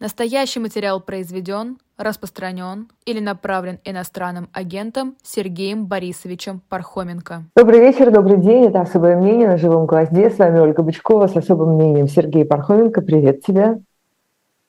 Настоящий материал произведен, распространен или направлен иностранным агентом Сергеем Борисовичем Пархоменко. Добрый вечер, добрый день. Это «Особое мнение» на Живом гвозде. С вами Ольга Бычкова с особым мнением Сергей Пархоменко. Привет тебе.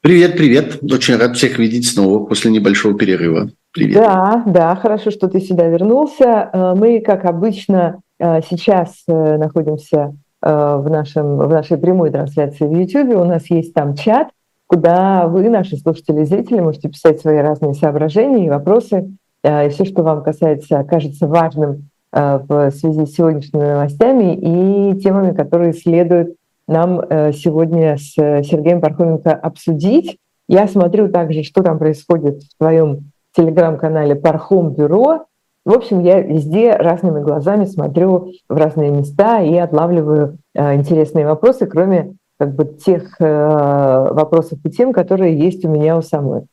Привет, привет. Очень рад всех видеть снова после небольшого перерыва. Привет. Да, да, хорошо, что ты сюда вернулся. Э, мы, как обычно, э, сейчас э, находимся в, нашем, в нашей прямой трансляции в YouTube. У нас есть там чат – куда вы, наши слушатели и зрители, можете писать свои разные соображения и вопросы, э, и все, что вам касается, кажется важным э, в связи с сегодняшними новостями и темами, которые следует нам э, сегодня с Сергеем Пархоменко обсудить. Я смотрю также, что там происходит в твоем телеграм-канале Пархом Бюро. В общем, я везде разными глазами смотрю в разные места и отлавливаю интересные вопросы, кроме как бы тех э, вопросов и тем, которые есть у меня у самой.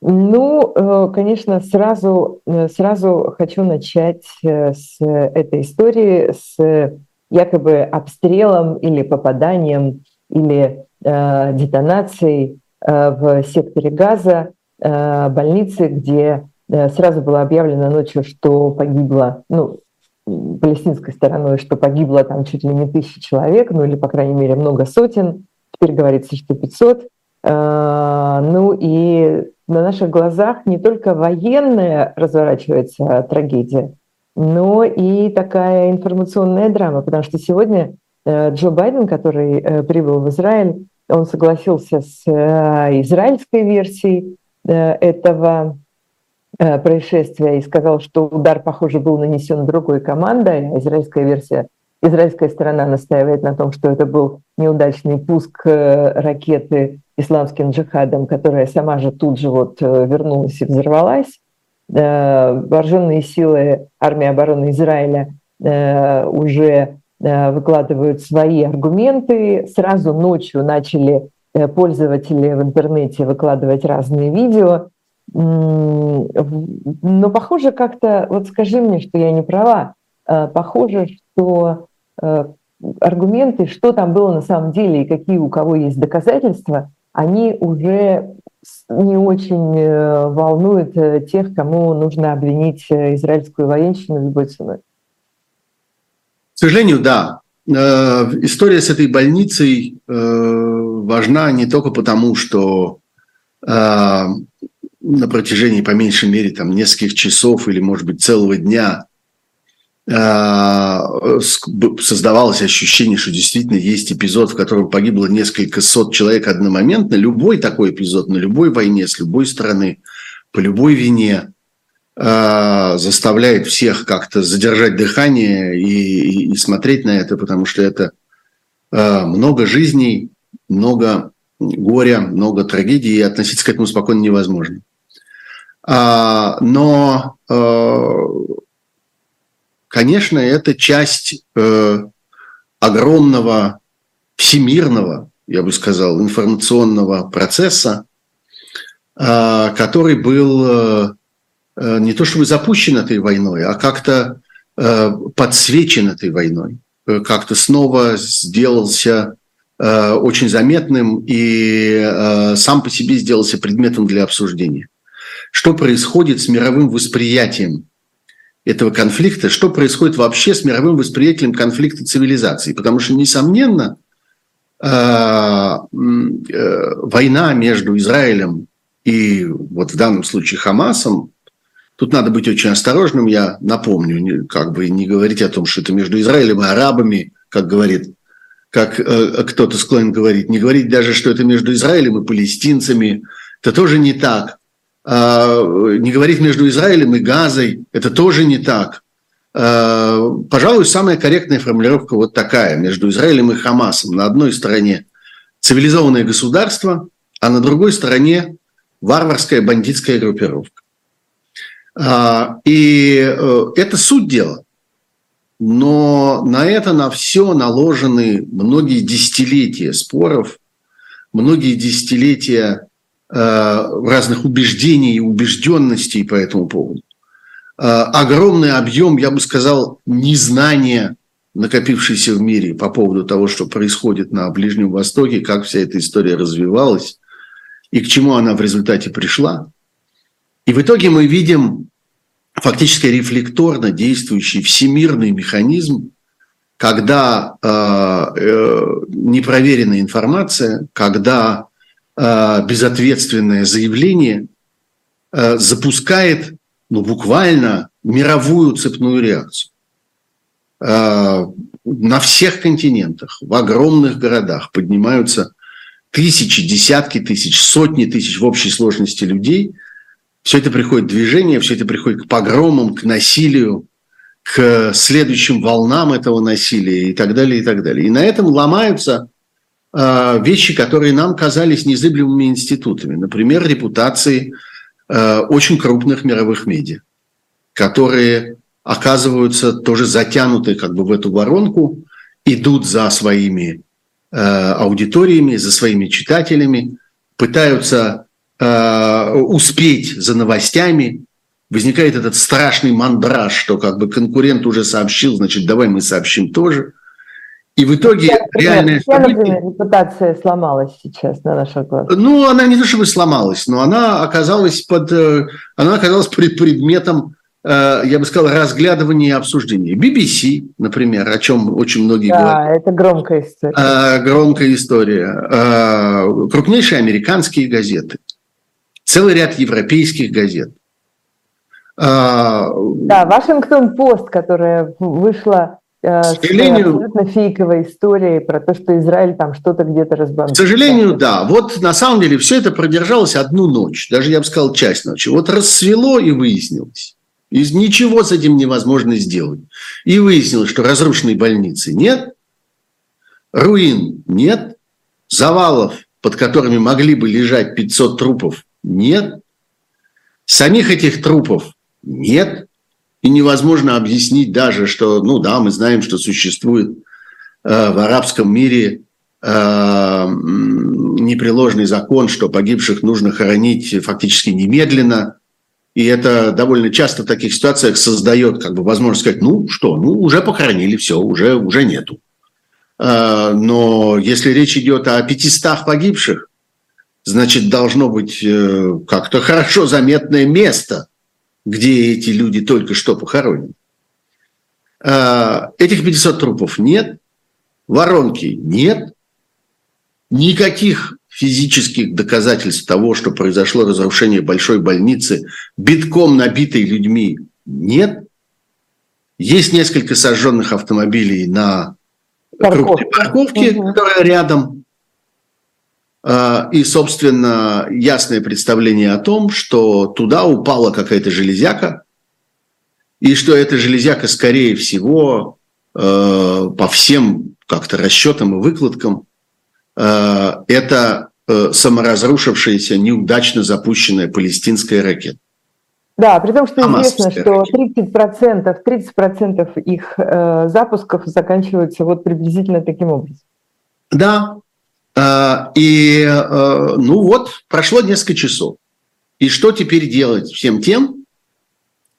Ну, э, конечно, сразу, э, сразу хочу начать с этой истории, с якобы обстрелом или попаданием или э, детонацией э, в секторе газа э, больницы, где сразу было объявлено ночью, что погибло, ну, палестинской стороной, что погибло там чуть ли не тысяча человек, ну или, по крайней мере, много сотен. Теперь говорится, что 500. А, ну и на наших глазах не только военная разворачивается трагедия, но и такая информационная драма, потому что сегодня э, Джо Байден, который э, прибыл в Израиль, он согласился с э, израильской версией этого происшествия и сказал, что удар, похоже, был нанесен другой командой. Израильская версия, израильская сторона настаивает на том, что это был неудачный пуск э, ракеты исламским джихадом, которая сама же тут же вот э, вернулась и взорвалась. Вооруженные силы армии обороны Израиля уже выкладывают свои аргументы. Сразу ночью начали пользователи в интернете выкладывать разные видео но похоже как-то, вот скажи мне, что я не права, э, похоже, что э, аргументы, что там было на самом деле и какие у кого есть доказательства, они уже не очень э, волнуют тех, кому нужно обвинить израильскую военщину любой ценой. К сожалению, да. История с этой больницей важна не только потому, что на протяжении, по меньшей мере, там, нескольких часов или, может быть, целого дня а, создавалось ощущение, что действительно есть эпизод, в котором погибло несколько сот человек одномоментно. Любой такой эпизод на любой войне, с любой стороны, по любой вине а, заставляет всех как-то задержать дыхание и, и, и смотреть на это, потому что это а, много жизней, много горя, много трагедий, и относиться к этому спокойно невозможно. А, но, э, конечно, это часть э, огромного всемирного, я бы сказал, информационного процесса, а, который был э, не то чтобы запущен этой войной, а как-то подсвечен этой войной, как-то снова сделался очень заметным и сам по себе сделался предметом для обсуждения что происходит с мировым восприятием этого конфликта, что происходит вообще с мировым восприятием конфликта цивилизаций. Потому что, несомненно, э, э, война между Израилем и вот в данном случае Хамасом, тут надо быть очень осторожным, я напомню, как бы не говорить о том, что это между Израилем и арабами, как говорит, как э, кто-то склонен говорить, не говорить даже, что это между Израилем и палестинцами, это тоже не так. А, не говорить между Израилем и Газой, это тоже не так. А, пожалуй, самая корректная формулировка вот такая, между Израилем и Хамасом. На одной стороне цивилизованное государство, а на другой стороне варварская бандитская группировка. А, и э, это суть дела. Но на это, на все наложены многие десятилетия споров, многие десятилетия разных убеждений и убежденностей по этому поводу. Э, огромный объем, я бы сказал, незнания, накопившийся в мире по поводу того, что происходит на Ближнем Востоке, как вся эта история развивалась. и к чему она в результате пришла. И в итоге мы видим фактически рефлекторно действующий всемирный механизм, когда э, э, непроверенная информация, когда э, безответственное заявление э, запускает ну, буквально мировую цепную реакцию. Э, на всех континентах, в огромных городах поднимаются тысячи, десятки тысяч, сотни тысяч в общей сложности людей. Все это приходит движение, все это приходит к погромам, к насилию, к следующим волнам этого насилия и так далее, и так далее. И на этом ломаются э, вещи, которые нам казались незыблемыми институтами. Например, репутации э, очень крупных мировых медиа, которые оказываются тоже затянуты как бы в эту воронку, идут за своими э, аудиториями, за своими читателями, пытаются э, успеть за новостями, возникает этот страшный мандраж, что как бы конкурент уже сообщил, значит, давай мы сообщим тоже. И в итоге я, реальная... Я, например, репутация сломалась сейчас на наших глазах. Ну, она не то чтобы сломалась, но она оказалась под... Э, она оказалась пред предметом, э, я бы сказал, разглядывания и обсуждения. BBC, например, о чем очень многие да, говорят. Да, это громкая история. Э, громкая история. Крупнейшие американские газеты. Целый ряд европейских газет – а, да, Вашингтон-Пост, которая вышла э, к сожалению, абсолютно фейковой историей про то, что Израиль там что-то где-то разбомбил. К сожалению, да. Вот на самом деле все это продержалось одну ночь, даже я бы сказал часть ночи. Вот рассвело и выяснилось. И ничего с этим невозможно сделать. И выяснилось, что разрушенной больницы нет, руин нет, завалов, под которыми могли бы лежать 500 трупов, нет. Самих этих трупов нет. И невозможно объяснить даже, что, ну да, мы знаем, что существует э, в арабском мире э, непреложный закон, что погибших нужно хоронить фактически немедленно. И это довольно часто в таких ситуациях создает как бы возможность сказать, ну что, ну уже похоронили, все, уже, уже нету. Э, но если речь идет о 500 погибших, значит, должно быть э, как-то хорошо заметное место – где эти люди только что похоронены. А, этих 500 трупов нет, воронки нет, никаких физических доказательств того, что произошло разрушение большой больницы, битком набитой людьми, нет. Есть несколько сожженных автомобилей на крупной парковке, угу. которая рядом. А, и, собственно, ясное представление о том, что туда упала какая-то железяка, и что эта железяка, скорее всего, э, по всем как-то расчетам и выкладкам, э, это э, саморазрушившаяся, неудачно запущенная палестинская ракета. Да, при том, что известно, что 30%, 30% их э, запусков заканчиваются вот приблизительно таким образом. Да, и, э, ну вот, прошло несколько часов. И что теперь делать всем тем,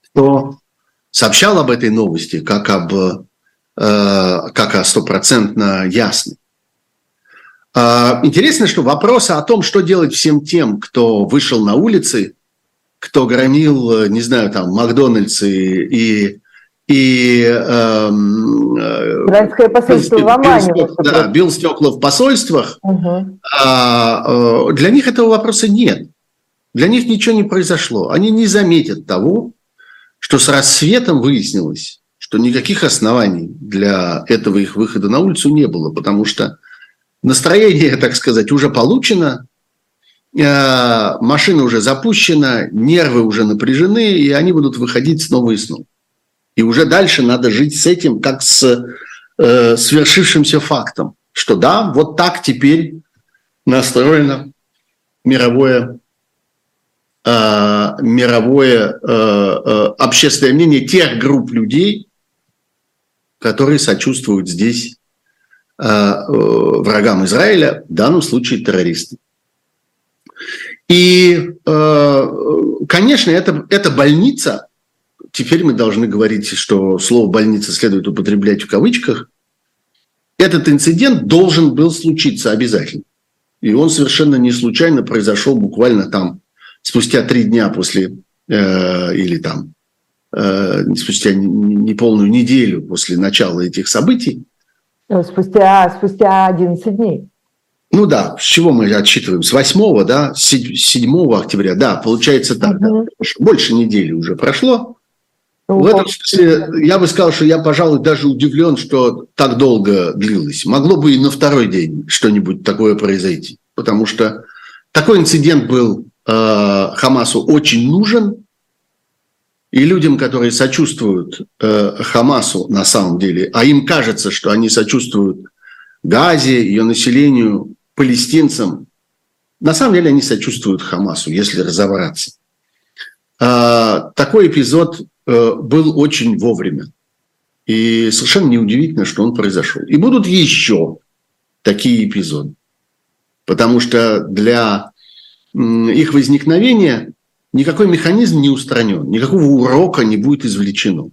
кто сообщал об этой новости, как, об, э, как о стопроцентно ясной? А, интересно, что вопросы о том, что делать всем тем, кто вышел на улицы, кто громил, не знаю, там, Макдональдсы и и эм, э, посольство бил, в Омане. Бил, да, бил стекла в посольствах. Угу. А, э, для них этого вопроса нет. Для них ничего не произошло. Они не заметят того, что с рассветом выяснилось, что никаких оснований для этого их выхода на улицу не было, потому что настроение, так сказать, уже получено, э, машина уже запущена, нервы уже напряжены, и они будут выходить снова и снова. И уже дальше надо жить с этим, как с э, свершившимся фактом, что да, вот так теперь настроено мировое, э, мировое э, э, общественное мнение тех групп людей, которые сочувствуют здесь э, э, врагам Израиля, в данном случае террористам. И, конечно, это, это больница, теперь мы должны говорить, что слово «больница» следует употреблять в кавычках. Этот инцидент должен был случиться обязательно. И он совершенно не случайно произошел буквально там спустя три дня после, э, или там э, спустя неполную неделю после начала этих событий. Ну, спустя, спустя 11 дней. Ну да, с чего мы отсчитываем? С 8, да, с 7 октября, да, получается так. Угу. Да. Больше недели уже прошло. Ну, в этом смысле я бы сказал, что я, пожалуй, даже удивлен, что так долго длилось. Могло бы и на второй день что-нибудь такое произойти, потому что такой инцидент был э, Хамасу очень нужен, и людям, которые сочувствуют э, Хамасу на самом деле, а им кажется, что они сочувствуют Газе, ее населению, палестинцам, на самом деле они сочувствуют Хамасу, если разобраться. Э, такой эпизод был очень вовремя. И совершенно неудивительно, что он произошел. И будут еще такие эпизоды. Потому что для их возникновения никакой механизм не устранен, никакого урока не будет извлечено.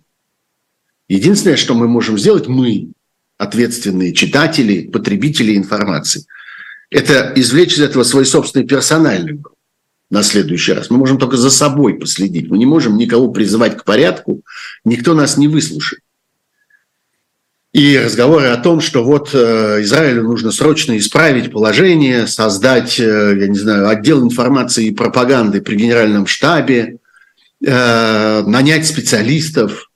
Единственное, что мы можем сделать, мы, ответственные читатели, потребители информации, это извлечь из этого свой собственный персональный урок на следующий раз. Мы можем только за собой последить. Мы не можем никого призывать к порядку, никто нас не выслушает. И разговоры о том, что вот э, Израилю нужно срочно исправить положение, создать, э, я не знаю, отдел информации и пропаганды при генеральном штабе, э, нанять специалистов,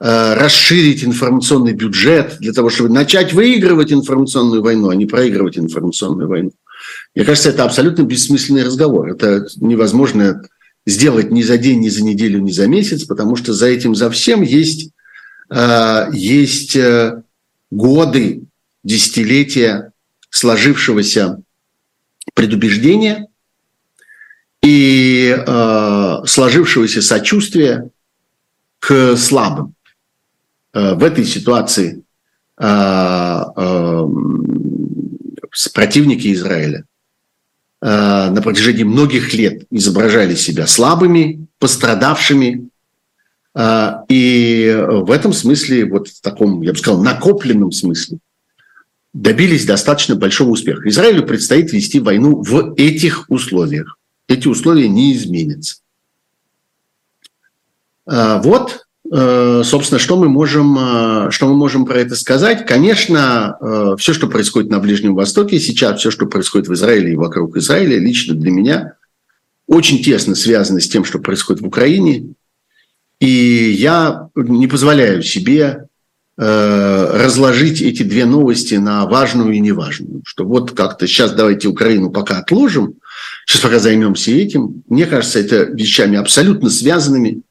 расширить информационный бюджет для того, чтобы начать выигрывать информационную войну, а не проигрывать информационную войну. Мне кажется, это абсолютно бессмысленный разговор. Это невозможно сделать ни за день, ни за неделю, ни за месяц, потому что за этим, за всем есть Э, есть э, годы, десятилетия сложившегося предубеждения и э, сложившегося сочувствия к слабым. В этой ситуации противники Израиля на протяжении многих лет изображали себя слабыми, пострадавшими, а, и в этом смысле, вот в таком, я бы сказал, накопленном смысле, добились достаточно большого успеха. Израилю предстоит вести войну в этих условиях. Эти условия не изменятся. А, вот, э, собственно, что мы можем, э, что мы можем про это сказать. Конечно, э, все, что происходит на Ближнем Востоке сейчас, все, что происходит в Израиле и вокруг Израиля, лично для меня очень тесно связано с тем, что происходит в Украине, и я не позволяю себе э, разложить эти две новости на важную и неважную. Что вот как-то сейчас давайте Украину пока отложим, сейчас пока займемся этим. Мне кажется, это вещами абсолютно связанными.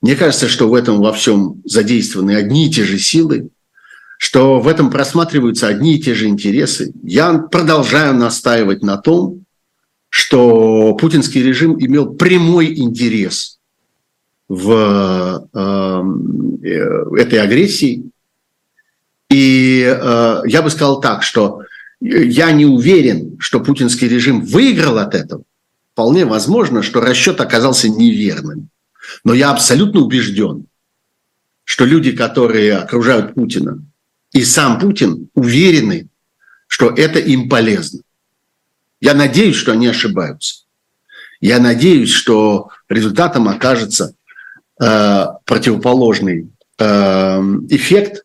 Мне кажется, что в этом во всем задействованы одни и те же силы, что в этом просматриваются одни и те же интересы. Я продолжаю настаивать на том, что путинский режим имел прямой интерес – в э, этой агрессии. И э, я бы сказал так, что я не уверен, что путинский режим выиграл от этого. Вполне возможно, что расчет оказался неверным. Но я абсолютно убежден, что люди, которые окружают Путина, и сам Путин уверены, что это им полезно. Я надеюсь, что они ошибаются. Я надеюсь, что результатом окажется Э, противоположный э, эффект,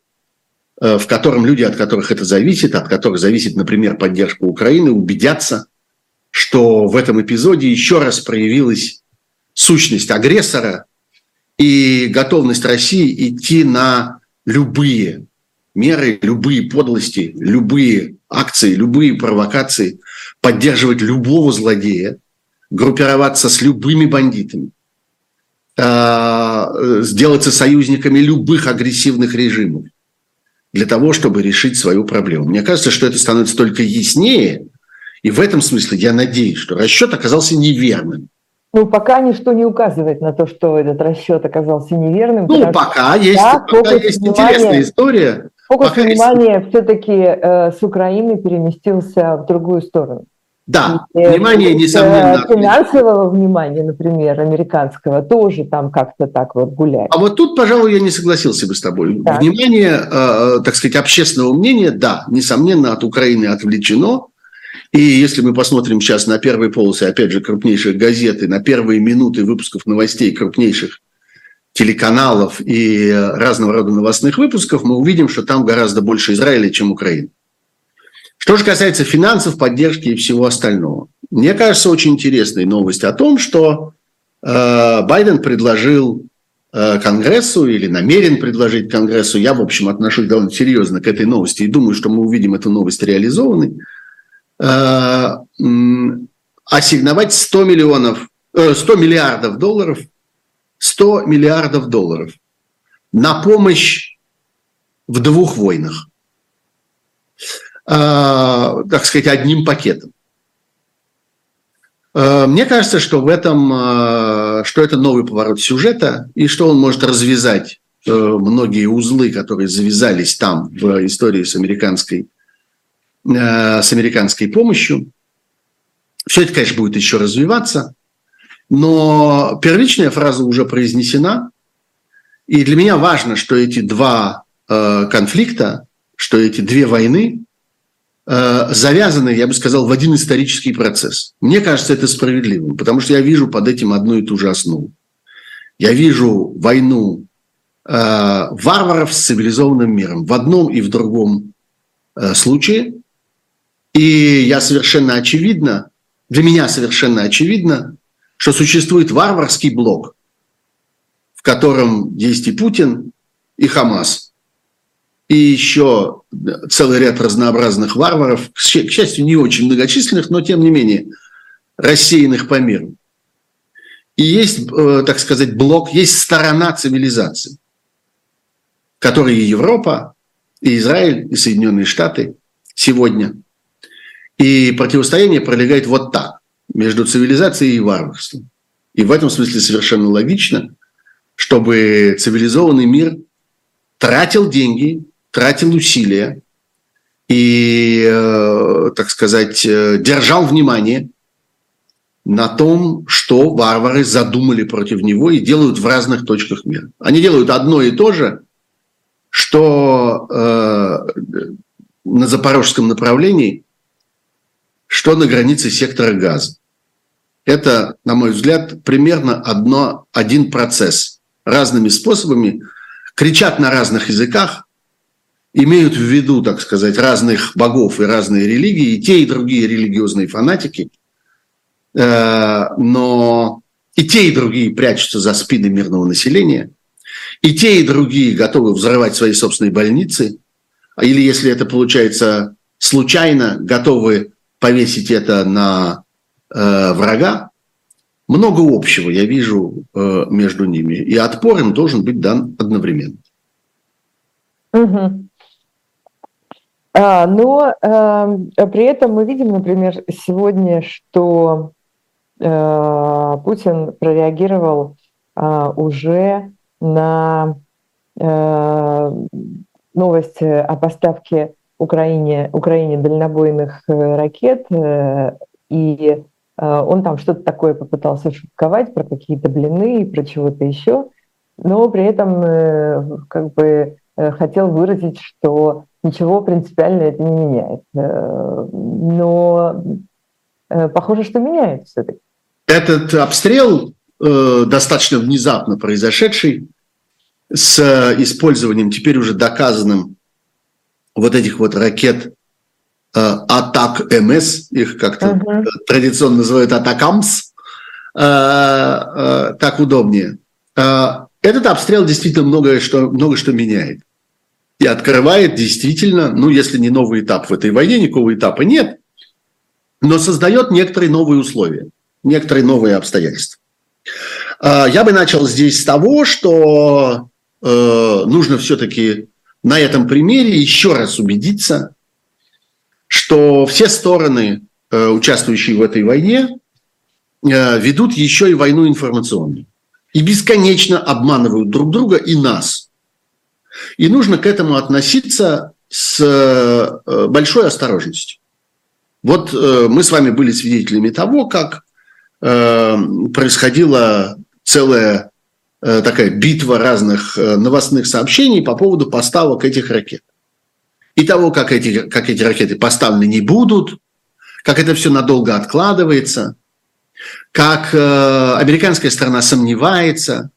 э, в котором люди, от которых это зависит, от которых зависит, например, поддержка Украины, убедятся, что в этом эпизоде еще раз проявилась сущность агрессора и готовность России идти на любые меры, любые подлости, любые акции, любые провокации, поддерживать любого злодея, группироваться с любыми бандитами, Э, сделаться союзниками любых агрессивных режимов для того, чтобы решить свою проблему. Мне кажется, что это становится только яснее, и в этом смысле я надеюсь, что расчет оказался неверным. Ну, пока ничто не указывает на то, что этот расчет оказался неверным. Ну, пока есть, да, пока есть внимания, интересная история. Фокус пока внимания есть... все-таки э, с Украины переместился в другую сторону. Да, и, внимание, несомненно. Финансового внимания, например, американского, тоже там как-то так вот гуляет. А вот тут, пожалуй, я не согласился бы с тобой. Так. Внимание, э, так сказать, общественного мнения, да, несомненно, от Украины отвлечено. И если мы посмотрим сейчас на первые полосы, опять же, крупнейших газет, и на первые минуты выпусков новостей крупнейших телеканалов и разного рода новостных выпусков, мы увидим, что там гораздо больше Израиля, чем Украины. Что же касается финансов, поддержки и всего остального. Мне кажется, очень интересной новость о том, что э, Байден предложил э, Конгрессу или намерен предложить Конгрессу, я, в общем, отношусь довольно серьезно к этой новости и думаю, что мы увидим эту новость реализованной, ассигновать 100 миллионов, 100 миллиардов долларов, 100 миллиардов долларов на помощь в двух войнах, так сказать, одним пакетом. Э, мне кажется, что в этом, э, что это новый поворот сюжета, и что он может развязать э, многие узлы, которые завязались там в истории с американской, с американской помощью. Все это, конечно, будет еще развиваться, но первичная фраза уже произнесена, и для меня важно, что эти два конфликта, что эти две войны, Э, завязаны, я бы сказал, в один исторический процесс. Мне кажется, это справедливым, потому что я вижу под этим одну и ту же основу. Я вижу войну э, варваров с цивилизованным миром в одном и в другом э, случае. И я совершенно очевидно, для меня совершенно очевидно, что существует варварский блок, в котором есть и Путин, и Хамас – и еще целый ряд разнообразных варваров, к счастью, не очень многочисленных, но тем не менее рассеянных по миру. И есть, э, так сказать, блок, есть сторона цивилизации, которой и Европа, и Израиль, и Соединенные Штаты сегодня. И противостояние пролегает вот так, между цивилизацией и варварством. И в этом смысле совершенно логично, чтобы цивилизованный мир тратил деньги тратил усилия и, э, так сказать, э, держал внимание на том, что варвары задумали против него и делают в разных точках мира. Они делают одно и то же, что э, на запорожском направлении, что на границе сектора газа. Это, на мой взгляд, примерно одно, один процесс. Разными способами кричат на разных языках, имеют в виду, так сказать, разных богов и разные религии, и те, и другие религиозные фанатики, э, но и те, и другие прячутся за спины мирного населения, и те, и другие готовы взрывать свои собственные больницы, или, если это получается случайно, готовы повесить это на э, врага. Много общего я вижу э, между ними, и отпор им должен быть дан одновременно. Угу. А, но э, при этом мы видим, например, сегодня, что э, Путин прореагировал э, уже на э, новость о поставке Украине, Украине дальнобойных э, ракет, э, и э, он там что-то такое попытался шутковать про какие-то блины и про чего-то еще, но при этом как бы хотел выразить, что ничего принципиально это не меняет. Но похоже, что меняет все-таки. Этот обстрел, достаточно внезапно произошедший, с использованием теперь уже доказанным вот этих вот ракет Атак МС, их как-то uh-huh. традиционно называют Атакамс, так удобнее. Этот обстрел действительно многое что, много что меняет и открывает действительно, ну, если не новый этап в этой войне, никакого этапа нет, но создает некоторые новые условия, некоторые новые обстоятельства. Я бы начал здесь с того, что э, нужно все-таки на этом примере еще раз убедиться, что все стороны, э, участвующие в этой войне, э, ведут еще и войну информационную. И бесконечно обманывают друг друга и нас – и нужно к этому относиться с э, большой осторожностью. Вот мы с вами были свидетелями того, как происходила целая такая битва разных новостных сообщений по поводу поставок этих ракет. И того, как эти, как эти ракеты поставлены не будут, как это все надолго откладывается, как э, американская сторона сомневается,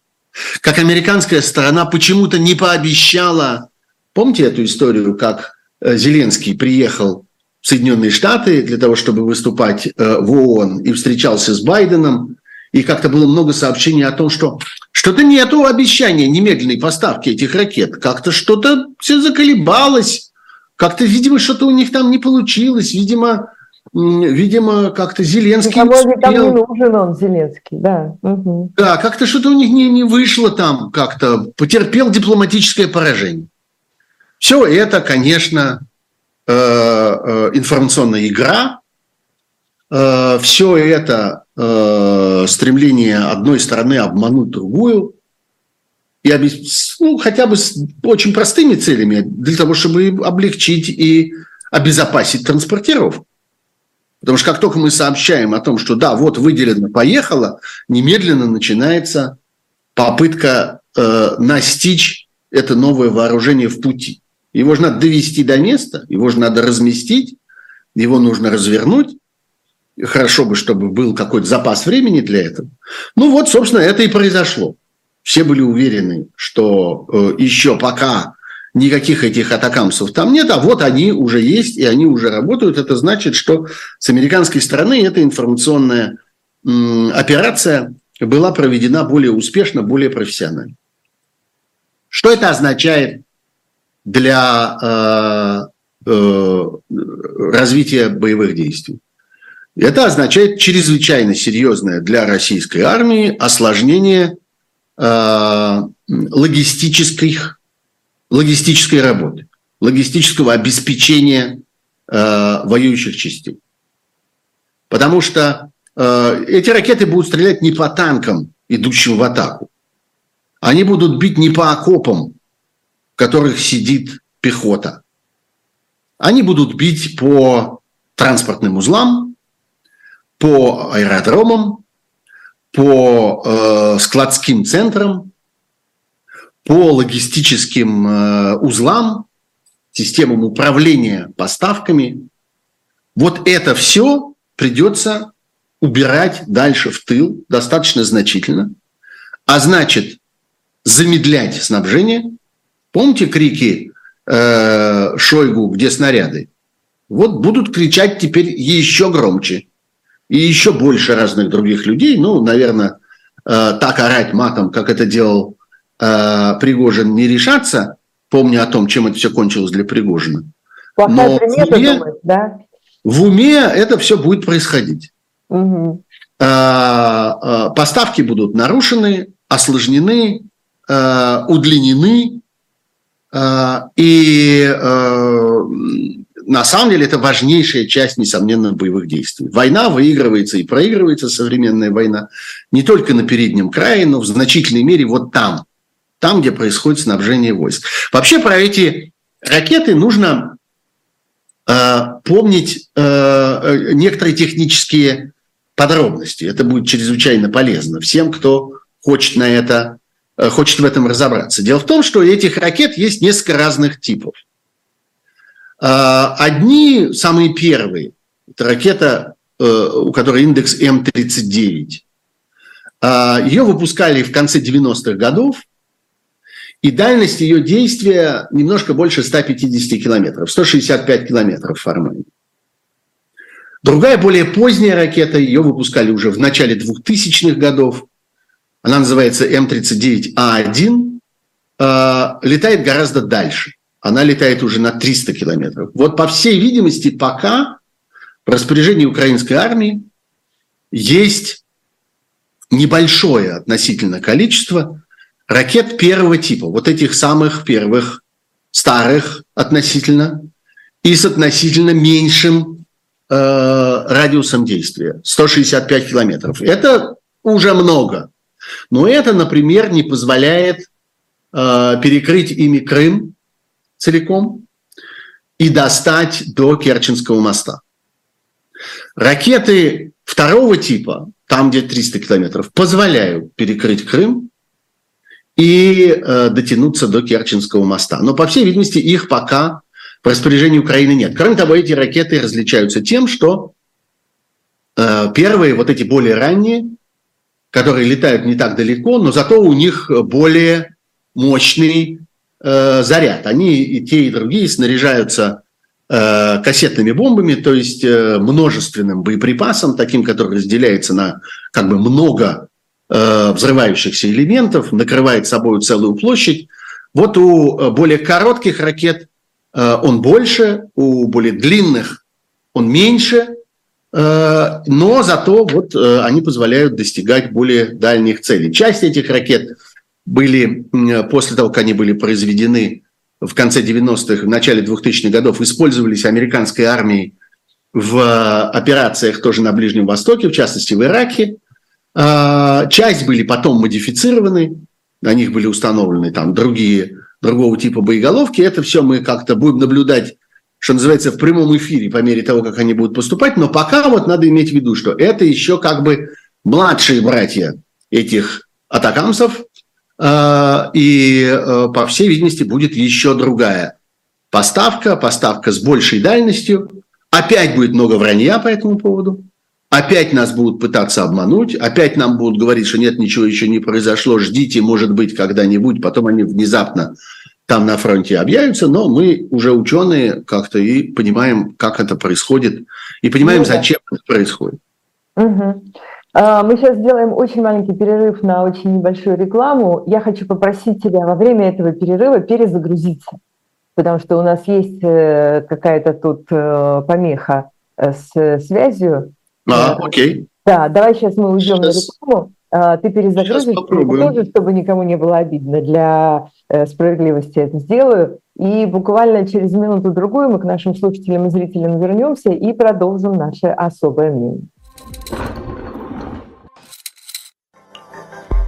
как американская сторона почему-то не пообещала. Помните эту историю, как э, Зеленский приехал в Соединенные Штаты для того, чтобы выступать э, в ООН и встречался с Байденом, и как-то было много сообщений о том, что что-то нету обещания немедленной поставки этих ракет. Как-то что-то все заколебалось. Как-то, видимо, что-то у них там не получилось. Видимо, видимо, как-то Зеленский... Никого успел... там не нужен он, Зеленский, да. Угу. Да, как-то что-то у них не, не вышло там, как-то потерпел дипломатическое поражение. Все это, конечно, э, э, информационная игра, э, все это стремление одной стороны обмануть другую, и ну, хотя бы с очень простыми целями, для того, чтобы облегчить и обезопасить транспортировку. Потому что как только мы сообщаем о том, что да, вот выделено, поехало, немедленно начинается попытка э, настичь это новое вооружение в пути. Его же надо довести до места, его же надо разместить, его нужно развернуть. Хорошо бы, чтобы был какой-то запас времени для этого. Ну вот, собственно, это и произошло. Все были уверены, что э, еще пока никаких этих атакамсов там нет, а вот они уже есть, и они уже работают. Это значит, что с американской стороны эта информационная операция была проведена более успешно, более профессионально. Что это означает для э, э, развития боевых действий? Это означает чрезвычайно серьезное для российской армии осложнение э, логистических логистической работы, логистического обеспечения э, воюющих частей. Потому что э, эти ракеты будут стрелять не по танкам, идущим в атаку. Они будут бить не по окопам, в которых сидит пехота. Они будут бить по транспортным узлам, по аэродромам, по э, складским центрам, по логистическим э, узлам, системам управления поставками. Вот это все придется убирать дальше в тыл достаточно значительно, а значит замедлять снабжение. Помните крики э, Шойгу, где снаряды? Вот будут кричать теперь еще громче и еще больше разных других людей. Ну, наверное, э, так орать матом, как это делал э, Пригожин не решаться, помня о том, чем это все кончилось для Пригожина. Плохая Но примета, в уме, думать, да? В уме это все будет происходить. Угу. Поставки будут нарушены, осложнены, удлинены, и на самом деле это важнейшая часть, несомненно, боевых действий. Война выигрывается и проигрывается, современная война, не только на переднем крае, но в значительной мере вот там, там, где происходит снабжение войск. Вообще про эти ракеты нужно э, помнить э, э, некоторые технические подробности. Это будет чрезвычайно полезно всем, кто хочет на это э, хочет в этом разобраться. Дело в том, что этих ракет есть несколько разных типов. Э, одни, самые первые, это ракета, э, у которой индекс М39. Ее выпускали в конце 90-х годов, и дальность ее действия немножко больше 150 километров, 165 километров формально. Другая, более поздняя ракета, ее выпускали уже в начале 2000-х годов. Она называется М39А1, э, летает гораздо дальше. Она летает уже на 300 километров. Вот по всей видимости, пока в распоряжении украинской армии есть небольшое относительно количество ракет первого типа, вот этих самых первых, старых относительно, и с относительно меньшим э, радиусом действия, 165 километров. Это уже много. Но это, например, не позволяет э, перекрыть ими Крым целиком и достать до Керченского моста. Ракеты второго типа, там где 300 километров, позволяют перекрыть Крым и э, дотянуться до Керченского моста. Но, по всей видимости, их пока в распоряжении Украины нет. Кроме того, эти ракеты различаются тем, что Первые, вот эти более ранние, которые летают не так далеко, но зато у них более мощный заряд. Они и те, и другие снаряжаются кассетными бомбами, то есть множественным боеприпасом, таким, который разделяется на как бы много взрывающихся элементов, накрывает собой целую площадь. Вот у более коротких ракет он больше, у более длинных он меньше, э, но зато вот э, они позволяют достигать более дальних целей. Часть этих ракет были, после того, как они были произведены в конце 90-х, в начале 2000-х годов, использовались американской армией в операциях тоже на Ближнем Востоке, в частности в Ираке. Э, часть были потом модифицированы, на них были установлены там другие, другого типа боеголовки. Это все мы как-то будем наблюдать что называется, в прямом эфире по мере того, как они будут поступать. Но пока вот надо иметь в виду, что это еще как бы младшие братья этих атакамсов, а, и, а, по всей видимости, будет еще другая поставка, поставка с большей дальностью. Опять будет много вранья по этому поводу. Опять нас будут пытаться обмануть, опять нам будут говорить, что нет, ничего еще не произошло, ждите, может быть, когда-нибудь, потом они внезапно там на фронте объявятся, но мы уже ученые как-то и понимаем, как это происходит, и понимаем, ну, да. зачем это происходит. Угу. Мы сейчас сделаем очень маленький перерыв на очень небольшую рекламу. Я хочу попросить тебя во время этого перерыва перезагрузиться, потому что у нас есть э, какая-то тут э, помеха э, с связью. А, окей. Да, давай сейчас мы уйдем сейчас. на рекламу. А, ты перезагрузишь, чтобы никому не было обидно. Для справедливости это сделаю. И буквально через минуту-другую мы к нашим слушателям и зрителям вернемся и продолжим наше особое мнение.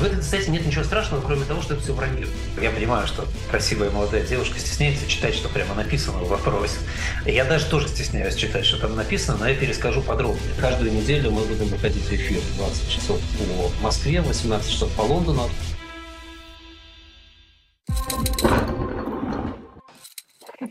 В этой кстати, нет ничего страшного, кроме того, что это все вранье. Я понимаю, что красивая молодая девушка стесняется читать, что прямо написано в вопросе. Я даже тоже стесняюсь читать, что там написано, но я перескажу подробнее. Каждую неделю мы будем выходить в эфир 20 часов по Москве, 18 часов по Лондону.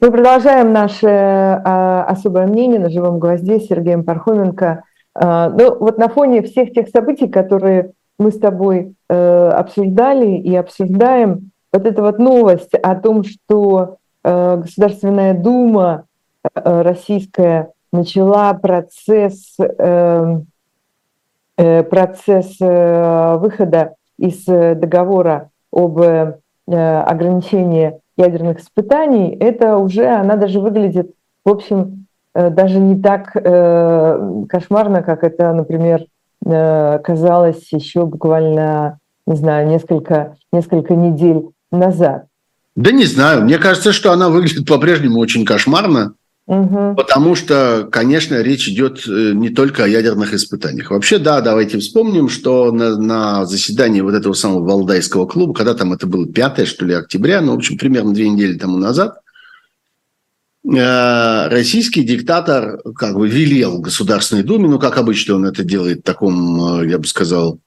Мы продолжаем наше а, особое мнение на живом гвозде с Сергеем Пархоменко. А, ну, вот на фоне всех тех событий, которые мы с тобой э, обсуждали и обсуждаем, вот эта вот новость о том, что э, Государственная Дума э, российская начала процесс, э, э, процесс э, выхода из договора об э, ограничении ядерных испытаний, это уже, она даже выглядит, в общем, э, даже не так э, кошмарно, как это, например, казалось еще буквально, не знаю, несколько, несколько недель назад. Да не знаю. Мне кажется, что она выглядит по-прежнему очень кошмарно, угу. потому что, конечно, речь идет э, не только о ядерных испытаниях. Вообще, да, давайте вспомним, что на, на заседании вот этого самого Валдайского клуба, когда там это было 5 что ли, октября, ну, в общем, примерно две недели тому назад, Э, российский диктатор как бы велел Государственной Думе, ну, как обычно он это делает в таком, э, я бы сказал,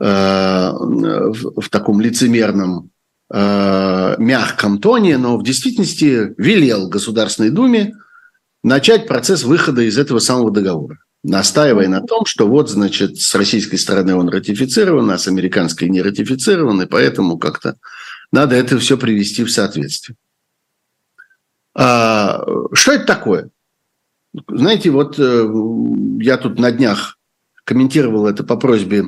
э, в таком лицемерном, мягком тоне, но в действительности велел Государственной Думе начать процесс выхода из этого самого договора, настаивая на том, что вот, значит, с российской стороны он ратифицирован, а с американской не ратифицирован, и поэтому как-то надо это все привести в соответствие. А, что это такое? Знаете, вот э, я тут на днях комментировал это по просьбе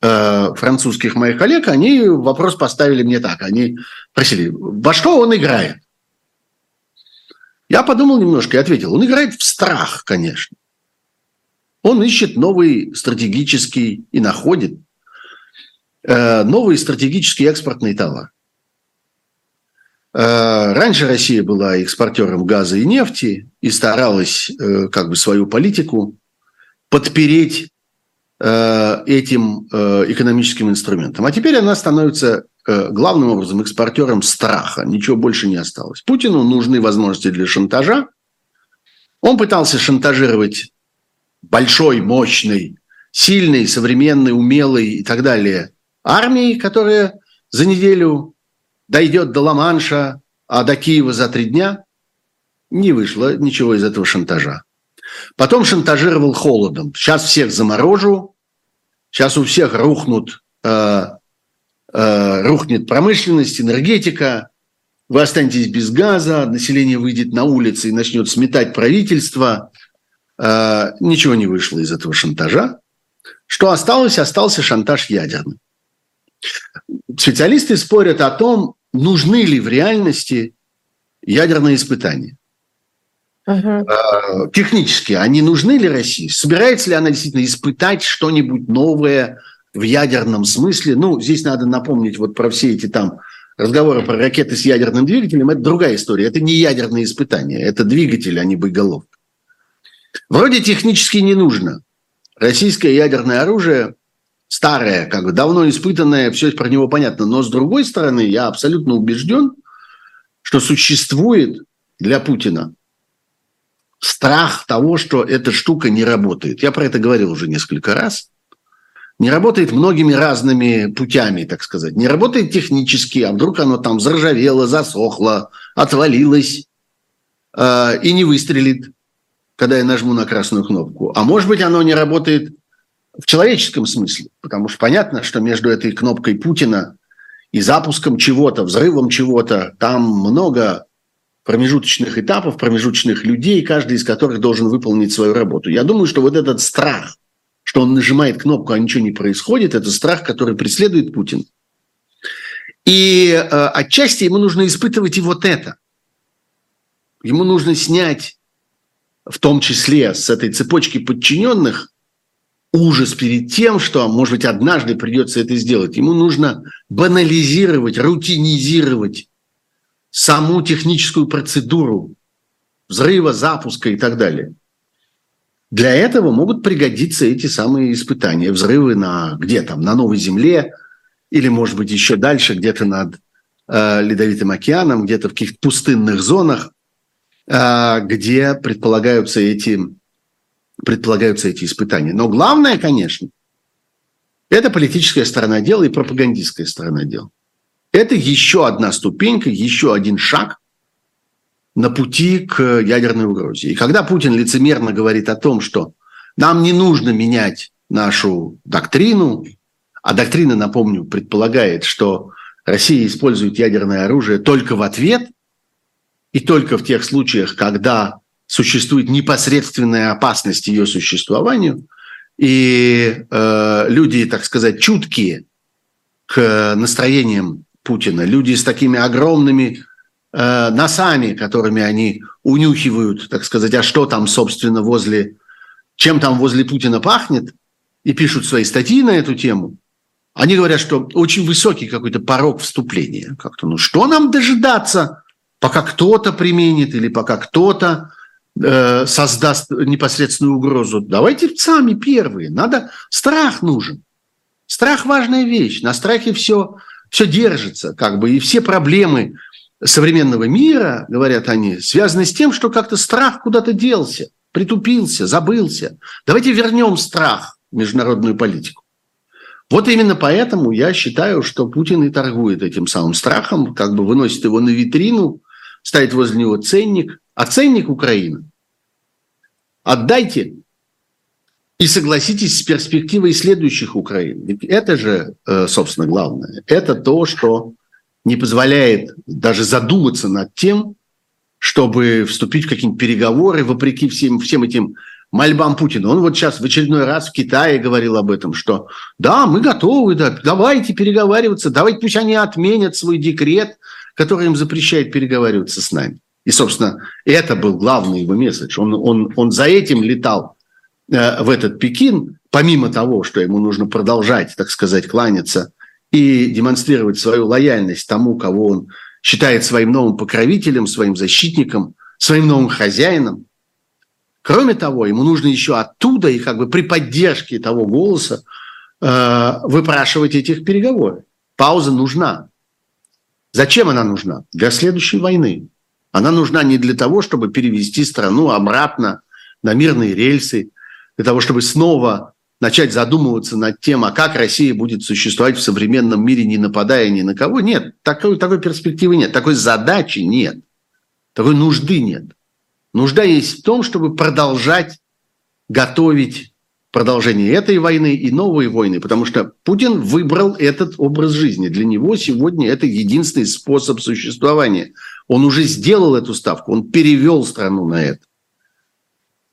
э, французских моих коллег, они вопрос поставили мне так. Они просили, во что он играет? Я подумал немножко и ответил. Он играет в страх, конечно. Он ищет новый стратегический и находит э, новый стратегический экспортный товар. Э, раньше Россия была экспортером газа и нефти и старалась э, как бы свою политику подпереть э, этим экономическим инструментом. А теперь она становится главным образом экспортером страха. Ничего больше не осталось. Путину нужны возможности для шантажа. Он пытался шантажировать большой, мощной, сильной, современной, умелой и так далее армией, которая за неделю дойдет до Ла-Манша, а до Киева за три дня. Не вышло ничего из этого шантажа. Потом шантажировал холодом. Сейчас всех заморожу, сейчас у всех рухнут, э, э, рухнет промышленность, энергетика, вы останетесь без газа, население выйдет на улицы и начнет сметать правительство. Э, ничего не вышло из этого шантажа. Что осталось? Остался шантаж ядерный. Специалисты спорят о том, нужны ли в реальности ядерные испытания. Uh-huh. Технически они нужны ли России? Собирается ли она действительно испытать что-нибудь новое в ядерном смысле? Ну, здесь надо напомнить вот про все эти там разговоры про ракеты с ядерным двигателем. Это другая история. Это не ядерные испытания. Это двигатель, а не боеголовка. Вроде технически не нужно. Российское ядерное оружие старое, как бы давно испытанное, все про него понятно. Но с другой стороны, я абсолютно убежден, что существует для Путина страх того, что эта штука не работает. Я про это говорил уже несколько раз. Не работает многими разными путями, так сказать. Не работает технически, а вдруг оно там заржавело, засохло, отвалилось э, и не выстрелит, когда я нажму на красную кнопку. А может быть, оно не работает в человеческом смысле, потому что понятно, что между этой кнопкой Путина и запуском чего-то, взрывом чего-то, там много промежуточных этапов, промежуточных людей, каждый из которых должен выполнить свою работу. Я думаю, что вот этот страх, что он нажимает кнопку, а ничего не происходит, это страх, который преследует Путин. И э, отчасти ему нужно испытывать и вот это. Ему нужно снять, в том числе с этой цепочки подчиненных, ужас перед тем, что, может быть, однажды придется это сделать. Ему нужно банализировать, рутинизировать саму техническую процедуру взрыва, запуска и так далее. Для этого могут пригодиться эти самые испытания. Взрывы на где там, на Новой Земле или, может быть, еще дальше, где-то над э, Ледовитым океаном, где-то в каких-то пустынных зонах, э, где предполагаются эти предполагаются эти испытания. Но главное, конечно, это политическая сторона дела и пропагандистская сторона дела. Это еще одна ступенька, еще один шаг на пути к ядерной угрозе. И когда Путин лицемерно говорит о том, что нам не нужно менять нашу доктрину, а доктрина, напомню, предполагает, что Россия использует ядерное оружие только в ответ и только в тех случаях, когда существует непосредственная опасность ее существованию, и э, люди, так сказать, чуткие к настроениям Путина, люди с такими огромными э, носами, которыми они унюхивают, так сказать, а что там, собственно, возле, чем там возле Путина пахнет, и пишут свои статьи на эту тему, они говорят, что очень высокий какой-то порог вступления. Как-то, ну что нам дожидаться, пока кто-то применит или пока кто-то Э, создаст непосредственную угрозу. Давайте сами первые. Надо страх нужен. Страх важная вещь. На страхе все, все держится, как бы, и все проблемы современного мира, говорят они, связаны с тем, что как-то страх куда-то делся, притупился, забылся. Давайте вернем страх в международную политику. Вот именно поэтому я считаю, что Путин и торгует этим самым страхом, как бы выносит его на витрину, ставит возле него ценник – а ценник Украины отдайте и согласитесь с перспективой следующих Украин. Ведь это же, э, собственно, главное. Это то, что не позволяет даже задуматься над тем, чтобы вступить в какие-нибудь переговоры, вопреки всем, всем этим мольбам Путина. Он вот сейчас в очередной раз в Китае говорил об этом, что да, мы готовы, да, давайте переговариваться, давайте пусть они отменят свой декрет, который им запрещает переговариваться с нами. И, собственно, это был главный его месседж. Он, он, он за этим летал э, в этот Пекин, помимо того, что ему нужно продолжать, так сказать, кланяться и демонстрировать свою лояльность тому, кого он считает своим новым покровителем, своим защитником, своим новым хозяином. Кроме того, ему нужно еще оттуда и как бы при поддержке того голоса э, выпрашивать этих переговоров. Пауза нужна. Зачем она нужна? Для следующей войны. Она нужна не для того, чтобы перевести страну обратно на мирные рельсы, для того, чтобы снова начать задумываться над тем, а как Россия будет существовать в современном мире, не нападая ни на кого. Нет, такой, такой перспективы нет, такой задачи нет, такой нужды нет. Нужда есть в том, чтобы продолжать готовить продолжение этой войны и новой войны, потому что Путин выбрал этот образ жизни. Для него сегодня это единственный способ существования. Он уже сделал эту ставку, он перевел страну на это.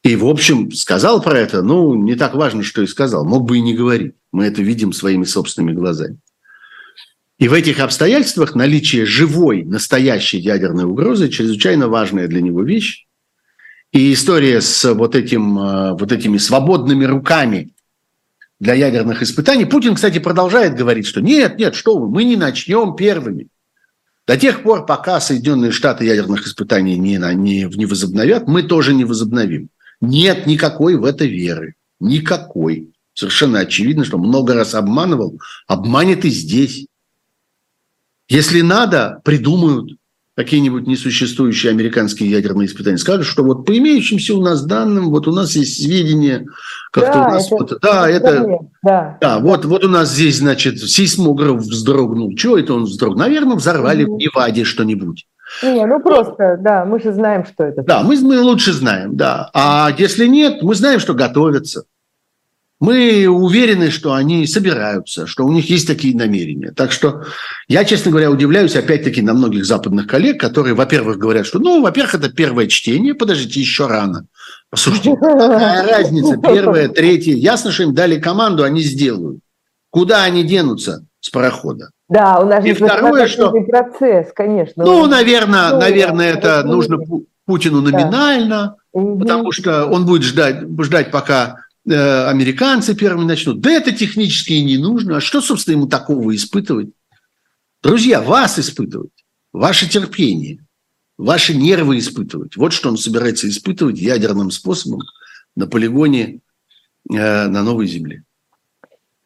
И, в общем, сказал про это, ну, не так важно, что и сказал. Мог бы и не говорить. Мы это видим своими собственными глазами. И в этих обстоятельствах наличие живой, настоящей ядерной угрозы чрезвычайно важная для него вещь. И история с вот, этим, э, вот этими свободными руками для ядерных испытаний. Путин, кстати, продолжает говорить, что нет, нет, что вы, мы не начнем первыми. До тех пор, пока Соединенные Штаты ядерных испытаний не, не, не возобновят, мы тоже не возобновим. Нет никакой в это веры. Никакой. Совершенно очевидно, что много раз обманывал, обманет и здесь. Если надо, придумают какие-нибудь несуществующие американские ядерные испытания, скажут, что вот по имеющимся у нас данным, вот у нас есть сведения, как-то да, у нас... Это, вот, да, это... это да, да, вот, вот у нас здесь, значит, сейсмограф вздрогнул. Чего это он вздрогнул? Наверное, взорвали mm-hmm. в Неваде что-нибудь. Не, ну просто, да, мы же знаем, что это. Да, мы, мы лучше знаем, да. А если нет, мы знаем, что готовятся. Мы уверены, что они собираются, что у них есть такие намерения. Так что я, честно говоря, удивляюсь опять-таки на многих западных коллег, которые, во-первых, говорят, что, ну, во-первых, это первое чтение, подождите, еще рано. Послушайте, какая разница, первое, третье. Ясно, что им дали команду, они сделают. Куда они денутся с парохода? Да, у нас и второе, что процесс, конечно. Ну, наверное, ну, наверное, это нужно Путину номинально, да. потому что он будет ждать, ждать, пока американцы первыми начнут. Да это технически и не нужно. А что, собственно, ему такого испытывать? Друзья, вас испытывать, ваше терпение, ваши нервы испытывать. Вот что он собирается испытывать ядерным способом на полигоне э, на Новой Земле.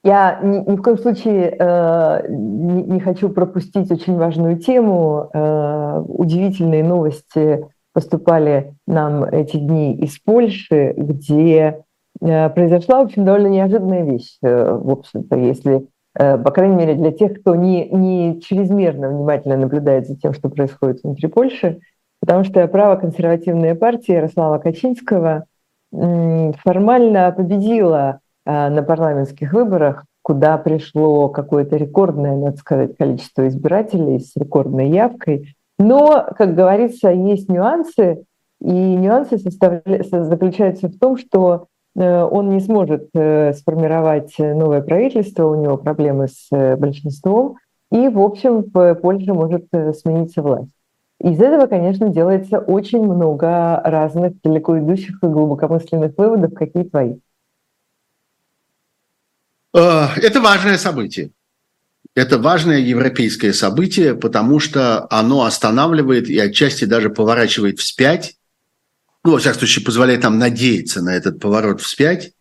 Я ни, ни в коем случае э, не, не хочу пропустить очень важную тему. Э, удивительные новости поступали нам эти дни из Польши, где Э, произошла, в общем, довольно неожиданная вещь, э, в общем-то, если, э, по крайней мере, для тех, кто не, не чрезмерно внимательно наблюдает за тем, что происходит внутри Польши, потому что правоконсервативная партия Ярослава Качинского формально победила на парламентских выборах, куда пришло какое-то рекордное, надо сказать, количество избирателей с рекордной явкой. Но, как говорится, есть нюансы, и нюансы заключаются в том, что Э, он не сможет э, сформировать новое правительство, у него проблемы с э, большинством, и, в общем, в Польше может смениться власть. Из этого, конечно, делается очень много разных далеко идущих и глубокомысленных выводов. Какие твои? Это важное событие. Это важное европейское событие, потому что оно останавливает и отчасти даже поворачивает вспять ну, во всяком случае, позволяет нам надеяться на этот поворот вспять,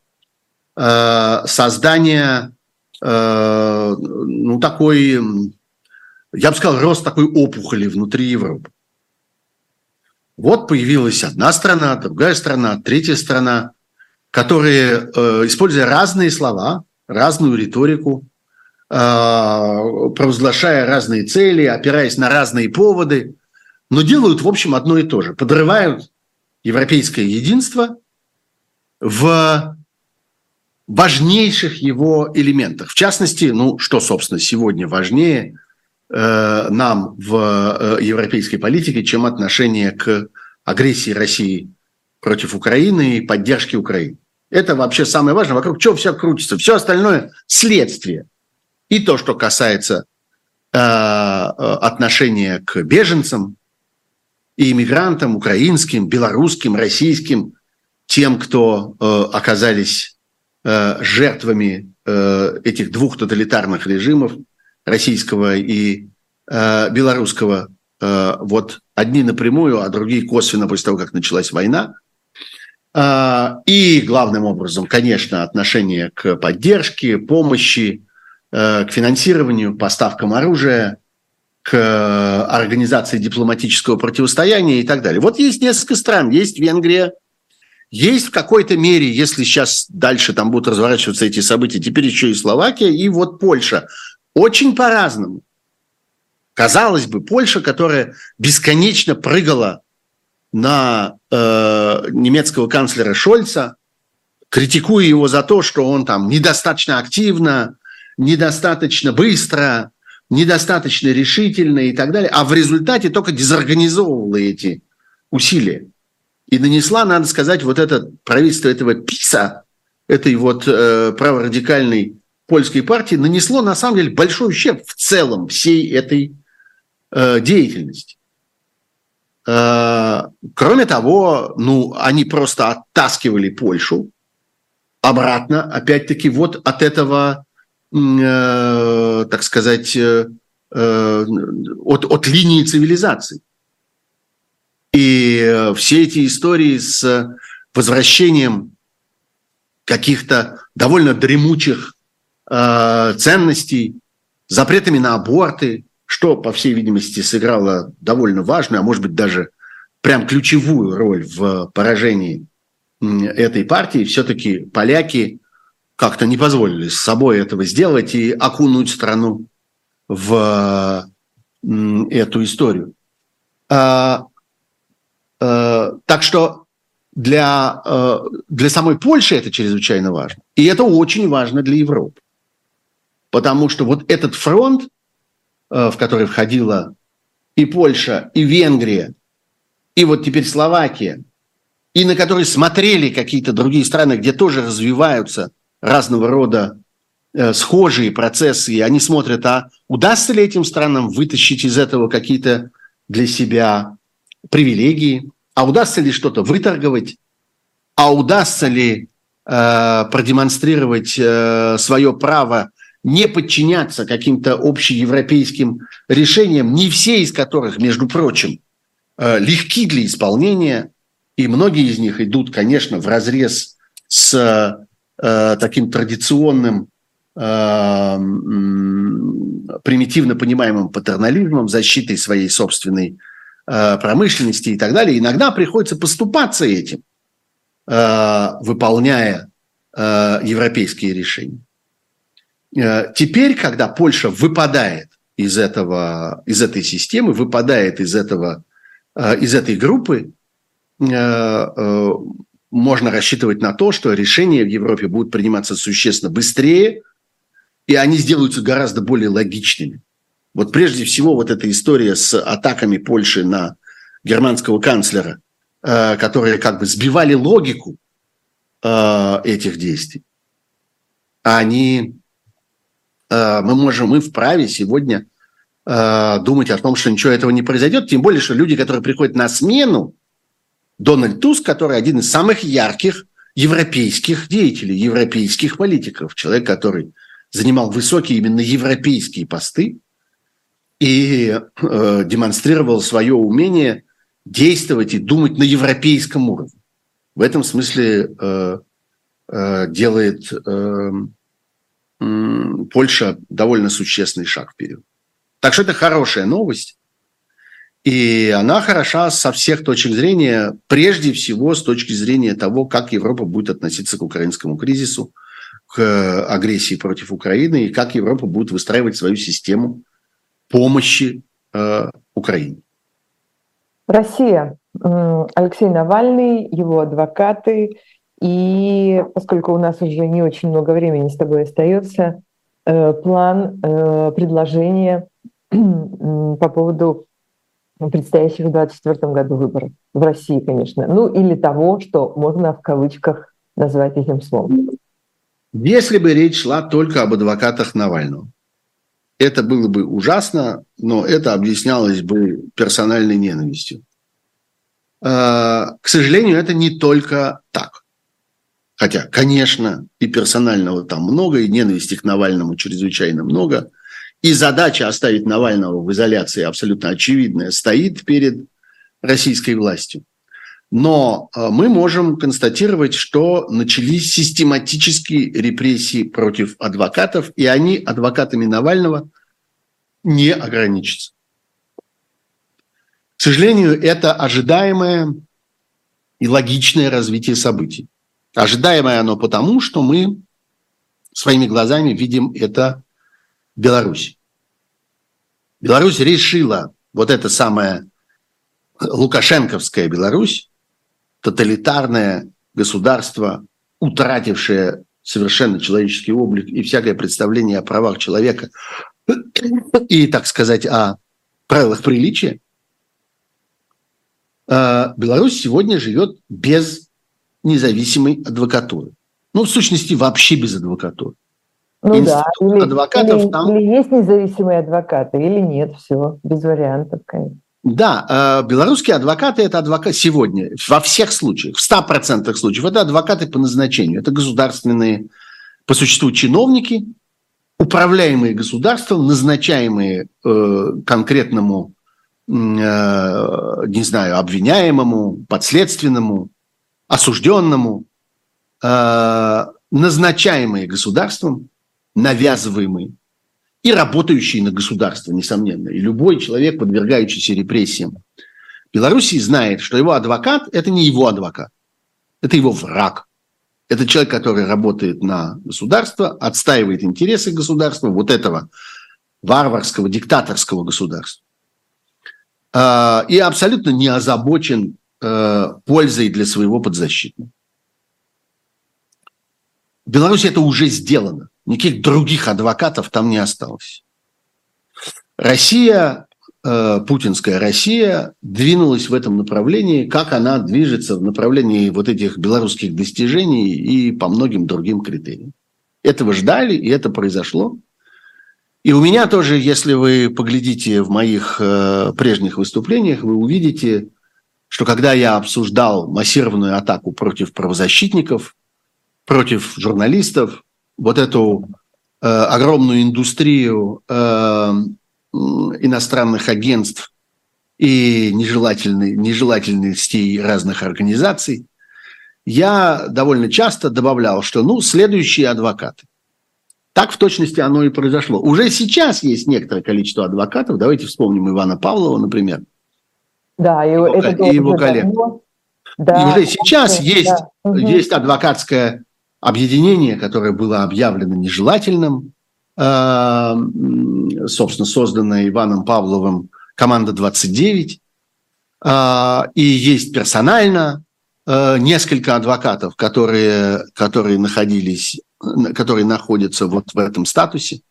э, создание, э, ну, такой, я бы сказал, рост такой опухоли внутри Европы. Вот появилась одна страна, другая страна, третья страна, которые, э, используя разные слова, разную риторику, провозглашая разные цели, опираясь на разные поводы, но делают, в общем, одно и то же. Подрывают европейское единство в важнейших его элементах. В частности, ну что, собственно, сегодня важнее э, нам в э, европейской политике, чем отношение к агрессии России против Украины и поддержке Украины. Это вообще самое важное, вокруг чего все крутится. Все остальное – следствие. И то, что касается э, э отношения к беженцам, и иммигрантам, украинским, белорусским, российским, тем, кто э, оказались э, жертвами э, этих двух тоталитарных режимов, российского и э, белорусского, э, вот одни напрямую, а другие косвенно после того, как началась война. Э, и главным образом, конечно, отношение к поддержке, помощи, э, к финансированию, поставкам оружия, к организации дипломатического противостояния и так далее. Вот есть несколько стран, есть Венгрия, есть в какой-то мере, если сейчас дальше там будут разворачиваться эти события, теперь еще и Словакия, и вот Польша. Очень по-разному. Казалось бы, Польша, которая бесконечно прыгала на э, немецкого канцлера Шольца, критикуя его за то, что он там недостаточно активно, недостаточно быстро, недостаточно решительно и так далее, а в результате только дезорганизовывала эти усилия и нанесла, надо сказать, вот это правительство этого ПИСа, этой вот э, праворадикальной польской партии, нанесло на самом деле большой ущерб в целом всей этой э, деятельности. Э, кроме того, ну, они просто оттаскивали Польшу обратно, опять-таки, вот от этого, так сказать, э, э от, от линии цивилизации. И э, все эти истории с возвращением каких-то довольно дремучих э, ценностей, запретами на аборты, что, по всей видимости, сыграло довольно важную, а может быть даже прям ключевую роль в поражении этой партии, все-таки поляки как-то не позволили с собой этого сделать и окунуть страну в эту историю. А, Э, так что для, э, для самой Польши это чрезвычайно важно. И это очень важно для Европы. Потому что вот этот фронт, в который входила и Польша, и Венгрия, и вот теперь Словакия, и на который смотрели какие-то другие страны, где тоже развиваются разного рода схожие процессы, и они смотрят, а удастся ли этим странам вытащить из этого какие-то для себя привилегии, а удастся ли что-то выторговать, а удастся ли э, продемонстрировать э, свое право не подчиняться каким-то общеевропейским решениям, не все из которых, между прочим, э, легки для исполнения, и многие из них идут, конечно, в разрез с э, таким традиционным э, примитивно понимаемым патернализмом, защитой своей собственной Э, промышленности и так далее, иногда приходится поступаться этим, выполняя европейские решения. Теперь, когда Польша выпадает из, этого, из этой системы, выпадает из, этого, из этой группы, можно рассчитывать на то, что решения в Европе будут приниматься существенно быстрее, и они сделаются гораздо более логичными. Вот прежде всего вот эта история с атаками Польши на германского канцлера, э, которые как бы сбивали логику э, этих действий. Они, э, мы можем, мы вправе сегодня думать о том, что ничего этого не произойдет, тем более, что люди, которые приходят на смену, Дональд Туск, который один из самых ярких европейских деятелей, европейских политиков, человек, который занимал высокие именно европейские посты, и э, демонстрировал свое умение действовать и думать на европейском уровне. В этом смысле э, э, делает э, э, Польша довольно существенный шаг вперед. Так что это хорошая новость. И она хороша со всех точек зрения, прежде всего с точки зрения того, как Европа будет относиться к украинскому кризису, к агрессии против Украины, и как Европа будет выстраивать свою систему помощи э, Украине. Россия. Алексей Навальный, его адвокаты. И поскольку у нас уже не очень много времени с тобой остается, э, план, э, предложение по поводу предстоящих в 2024 году выборов. В России, конечно. Ну или того, что можно в кавычках назвать этим словом. Если бы речь шла только об адвокатах Навального, это было бы ужасно, но это объяснялось бы персональной ненавистью. к сожалению, это не только так. Хотя, конечно, и персонального там много, и ненависти к Навальному чрезвычайно много. И задача оставить Навального в изоляции абсолютно очевидная стоит перед российской властью. Но э, мы можем констатировать, что начались систематические репрессии против адвокатов, и они адвокатами Навального не ограничатся. К сожалению, это ожидаемое и логичное развитие событий. Ожидаемое оно потому, что мы своими глазами видим это в Беларуси. Беларусь решила вот это самое лукашенковская Беларусь, тоталитарное государство, утратившее совершенно человеческий облик и всякое представление о правах человека и, так сказать, о правилах приличия, э, Беларусь сегодня живет без независимой адвокатуры. Ну, в сущности, вообще без адвокатуры. Ну Институт да, или, адвокатов или, там... или есть независимые адвокаты, или нет, все, без вариантов, конечно. Да, э, белорусские адвокаты – это адвокаты сегодня, во всех случаях, в 100% случаев, это адвокаты по назначению. Это государственные, по существу, чиновники, управляемые государством, назначаемые э, конкретному, э, не знаю, обвиняемому, подследственному, осужденному, назначаемые государством, навязываемые и работающие на государство, несомненно. И любой человек, подвергающийся репрессиям Белоруссии, знает, что его адвокат – это не его адвокат, это его враг. Это человек, который работает на государство, отстаивает интересы государства, вот этого варварского, диктаторского государства. А, и абсолютно не озабочен э, пользой для своего подзащитного. В Беларуси это уже сделано. Никаких других адвокатов там не осталось. Россия, э, путинская Россия, двинулась в этом направлении, как она движется в направлении вот этих белорусских достижений и по многим другим критериям. Этого ждали, и это произошло. И у меня тоже, если вы поглядите в моих э, прежних выступлениях, вы увидите, что когда я обсуждал массированную атаку против правозащитников, против журналистов, вот эту э, огромную индустрию э, иностранных агентств и нежелательной, нежелательностей разных организаций, я довольно часто добавлял, что ну, следующие адвокаты. Так в точности оно и произошло. Уже сейчас есть некоторое количество адвокатов. Давайте вспомним Ивана Павлова, например. Да, и, его, это и его коллег. Да, и уже сейчас да, есть, да. есть адвокатская объединение, которое было объявлено нежелательным, э, собственно, созданное Иваном Павловым «Команда 29», э, и есть персонально э, несколько адвокатов, которые, которые находились, которые находятся вот в этом статусе.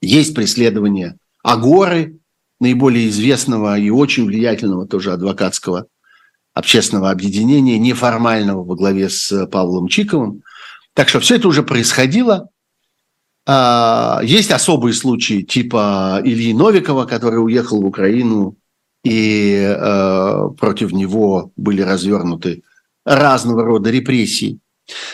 Есть преследование Агоры, наиболее известного и очень влиятельного тоже адвокатского общественного объединения, неформального во главе с Павлом Чиковым. Так что все это уже происходило. А, есть особые случаи типа Ильи Новикова, который уехал в Украину, и э, против него были развернуты разного рода репрессии.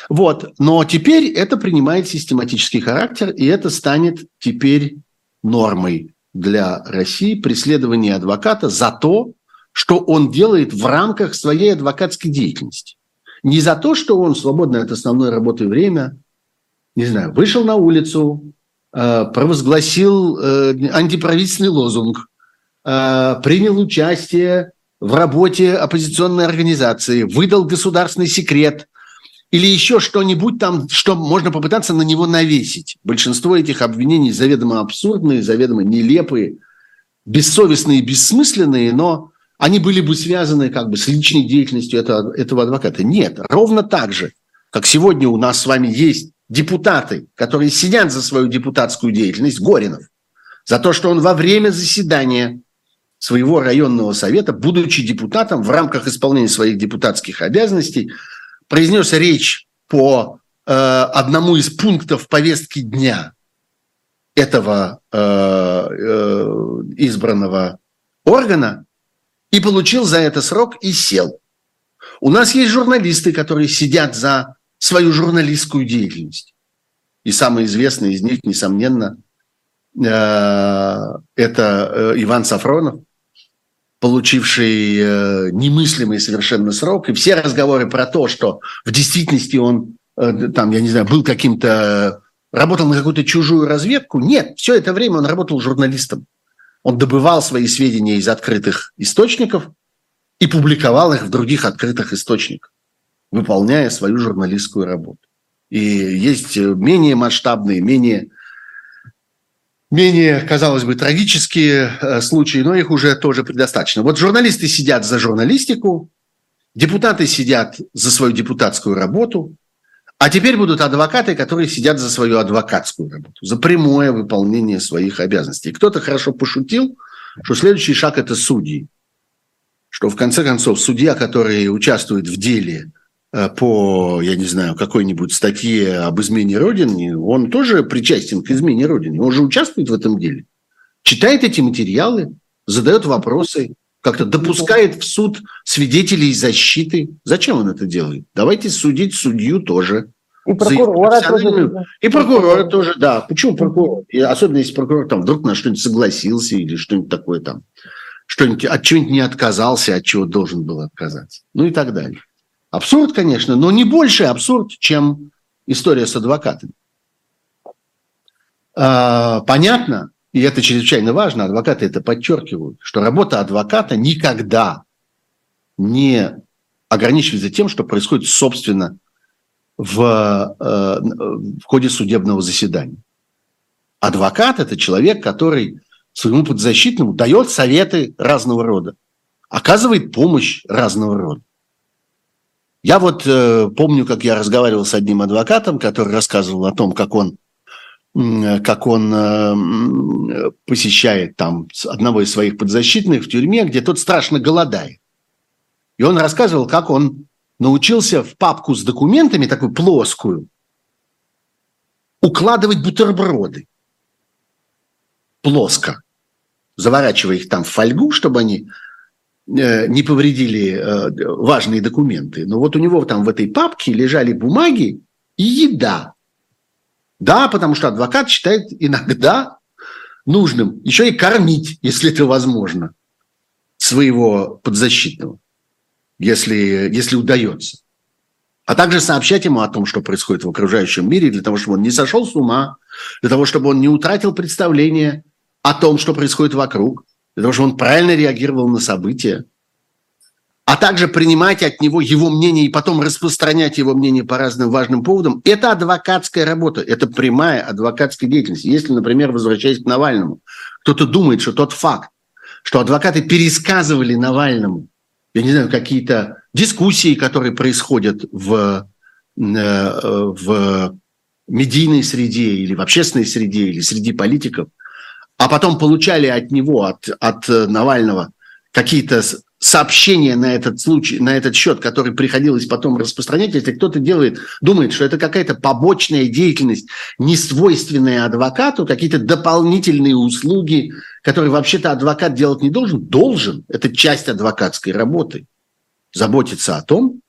Вот. Но теперь это принимает систематический характер, и это станет теперь нормой для России преследование адвоката за то, что он делает в рамках своей адвокатской деятельности. Не за то, что он свободное от основной работы время, не знаю, вышел на улицу, э, провозгласил э, антиправительственный лозунг, э, принял участие в работе оппозиционной организации, выдал государственный секрет или еще что-нибудь там, что можно попытаться на него навесить. Большинство этих обвинений заведомо абсурдные, заведомо нелепые, бессовестные бессмысленные, но они были бы связаны как бы с личной деятельностью этого, этого адвоката. Нет, ровно так же, как сегодня у нас с вами есть депутаты, которые сидят за свою депутатскую деятельность, Горинов, за то, что он во время заседания своего районного совета, будучи депутатом, в рамках исполнения своих депутатских обязанностей, произнес речь по э, одному из пунктов повестки дня этого э, э, избранного органа, и получил за это срок и сел. У нас есть журналисты, которые сидят за свою журналистскую деятельность. И самый известный из них, несомненно, э, это э, Иван Сафронов, получивший э, немыслимый совершенно срок. И все разговоры про то, что в действительности он, там, я не знаю, был каким-то, работал на какую-то чужую разведку. Нет, все это время он работал журналистом. Он добывал свои сведения из открытых источников и публиковал их в других открытых источниках, выполняя свою журналистскую работу. И есть менее масштабные, менее, менее, казалось бы, трагические э, случаи, но их уже тоже предостаточно. Вот журналисты сидят за журналистику, депутаты сидят за свою депутатскую работу, а теперь будут адвокаты, которые сидят за свою адвокатскую работу, за прямое выполнение своих обязанностей. Кто-то хорошо пошутил, что следующий шаг – это судьи. Что в конце концов судья, который участвует в деле э, по, я не знаю, какой-нибудь статье об измене Родины, он тоже причастен к измене Родины. Он же участвует в этом деле. Читает эти материалы, задает вопросы, как-то допускает в суд свидетелей защиты. Зачем он это делает? Давайте судить судью тоже. И прокурора тоже. И прокурора тоже, да. Почему прокурор? И особенно если прокурор там вдруг на что-нибудь согласился или что-нибудь такое там, что-нибудь, от чего-нибудь не отказался, от чего должен был отказаться. Ну и так далее. Абсурд, конечно, но не больше абсурд, чем история с адвокатами. А, понятно, и это чрезвычайно важно, адвокаты это подчеркивают, что работа адвоката никогда не ограничивается тем, что происходит, собственно, в, э, в ходе судебного заседания. Адвокат – это человек, который своему подзащитному дает советы разного рода, оказывает помощь разного рода. Я вот э, помню, как я разговаривал с одним адвокатом, который рассказывал о том, как он как он э, посещает там одного из своих подзащитных в тюрьме, где тот страшно голодает. И он рассказывал, как он научился в папку с документами, такую плоскую, укладывать бутерброды. Плоско. Заворачивая их там в фольгу, чтобы они э, не повредили э, важные документы. Но вот у него там в этой папке лежали бумаги и еда. Да, потому что адвокат считает иногда нужным еще и кормить, если это возможно, своего подзащитного, если, если удается. А также сообщать ему о том, что происходит в окружающем мире, для того, чтобы он не сошел с ума, для того, чтобы он не утратил представление о том, что происходит вокруг, для того, чтобы он правильно реагировал на события а также принимать от него его мнение и потом распространять его мнение по разным важным поводам, это адвокатская работа, это прямая адвокатская деятельность. Если, например, возвращаясь к Навальному, кто-то думает, что тот факт, что адвокаты пересказывали Навальному, я не знаю, какие-то дискуссии, которые происходят в, э, в медийной среде или в общественной среде или среди политиков, а потом получали от него, от, от Навального какие-то сообщения на этот случай, на этот счет, который приходилось потом распространять, если кто-то делает, думает, что это какая-то побочная деятельность, не свойственная адвокату, какие-то дополнительные услуги, которые вообще-то адвокат делать не должен, должен. Это часть адвокатской работы. Заботиться о том,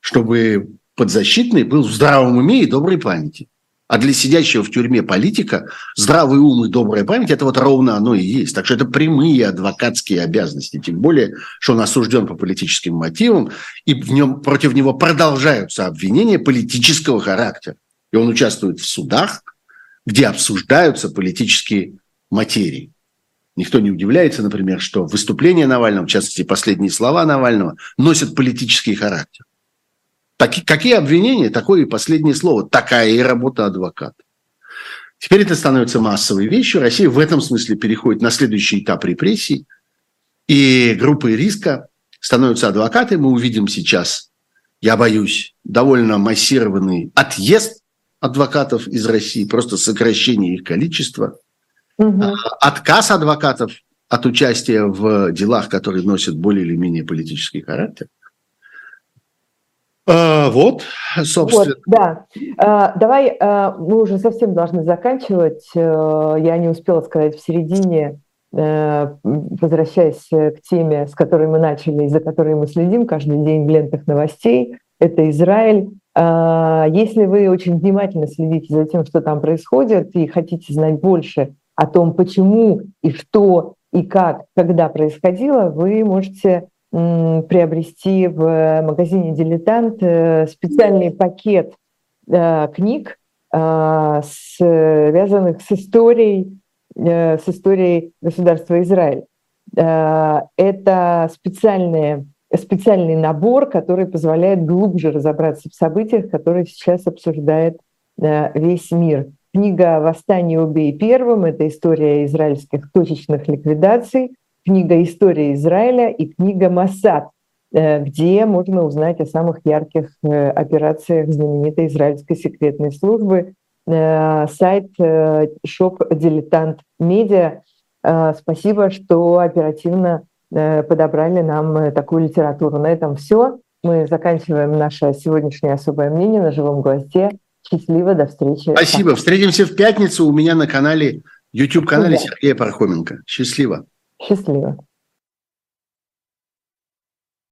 чтобы подзащитный был в здравом уме и доброй памяти. А для сидящего в тюрьме политика здравый ум и добрая память – это вот ровно оно и есть. Так что это прямые адвокатские обязанности. Тем более, что он осужден по политическим мотивам, и в нем, против него продолжаются обвинения политического характера. И он участвует в судах, где обсуждаются политические материи. Никто не удивляется, например, что выступления Навального, в частности, последние слова Навального, носят политический характер. Так, какие обвинения, такое и последнее слово. Такая и работа адвоката. Теперь это становится массовой вещью. Россия в этом смысле переходит на следующий этап репрессий. И группой риска становятся адвокаты. Мы увидим сейчас, я боюсь, довольно массированный отъезд адвокатов из России, просто сокращение их количества, угу. отказ адвокатов от участия в делах, которые носят более или менее политический характер. А, вот, собственно. Вот, да. А, давай, а, мы уже совсем должны заканчивать. Э, я не успела сказать в середине возвращаясь к теме, с которой мы начали и за которой мы следим каждый день в лентах новостей, это Израиль. Если вы очень внимательно следите за тем, что там происходит, и хотите знать больше о том, почему и что и как, когда происходило, вы можете приобрести в магазине «Дилетант» э, специальный пакет э, книг, э, связанных с историей, с историей государства Израиль. Это специальный, специальный набор, который позволяет глубже разобраться в событиях, которые сейчас обсуждает весь мир. Книга «Восстание убей первым» — это история израильских точечных ликвидаций – книга «История Израиля» и книга «Масад», э, где можно узнать о самых ярких э, операциях знаменитой израильской секретной службы. Э, сайт шоп «Дилетант Медиа». Спасибо, что оперативно подобрали нам такую литературу. На этом все. Мы заканчиваем наше сегодняшнее особое мнение на живом гвозде. Счастливо, до встречи. Спасибо. Встретимся в пятницу у меня на канале, YouTube-канале Сергея Пархоменко. Счастливо. Счастливо.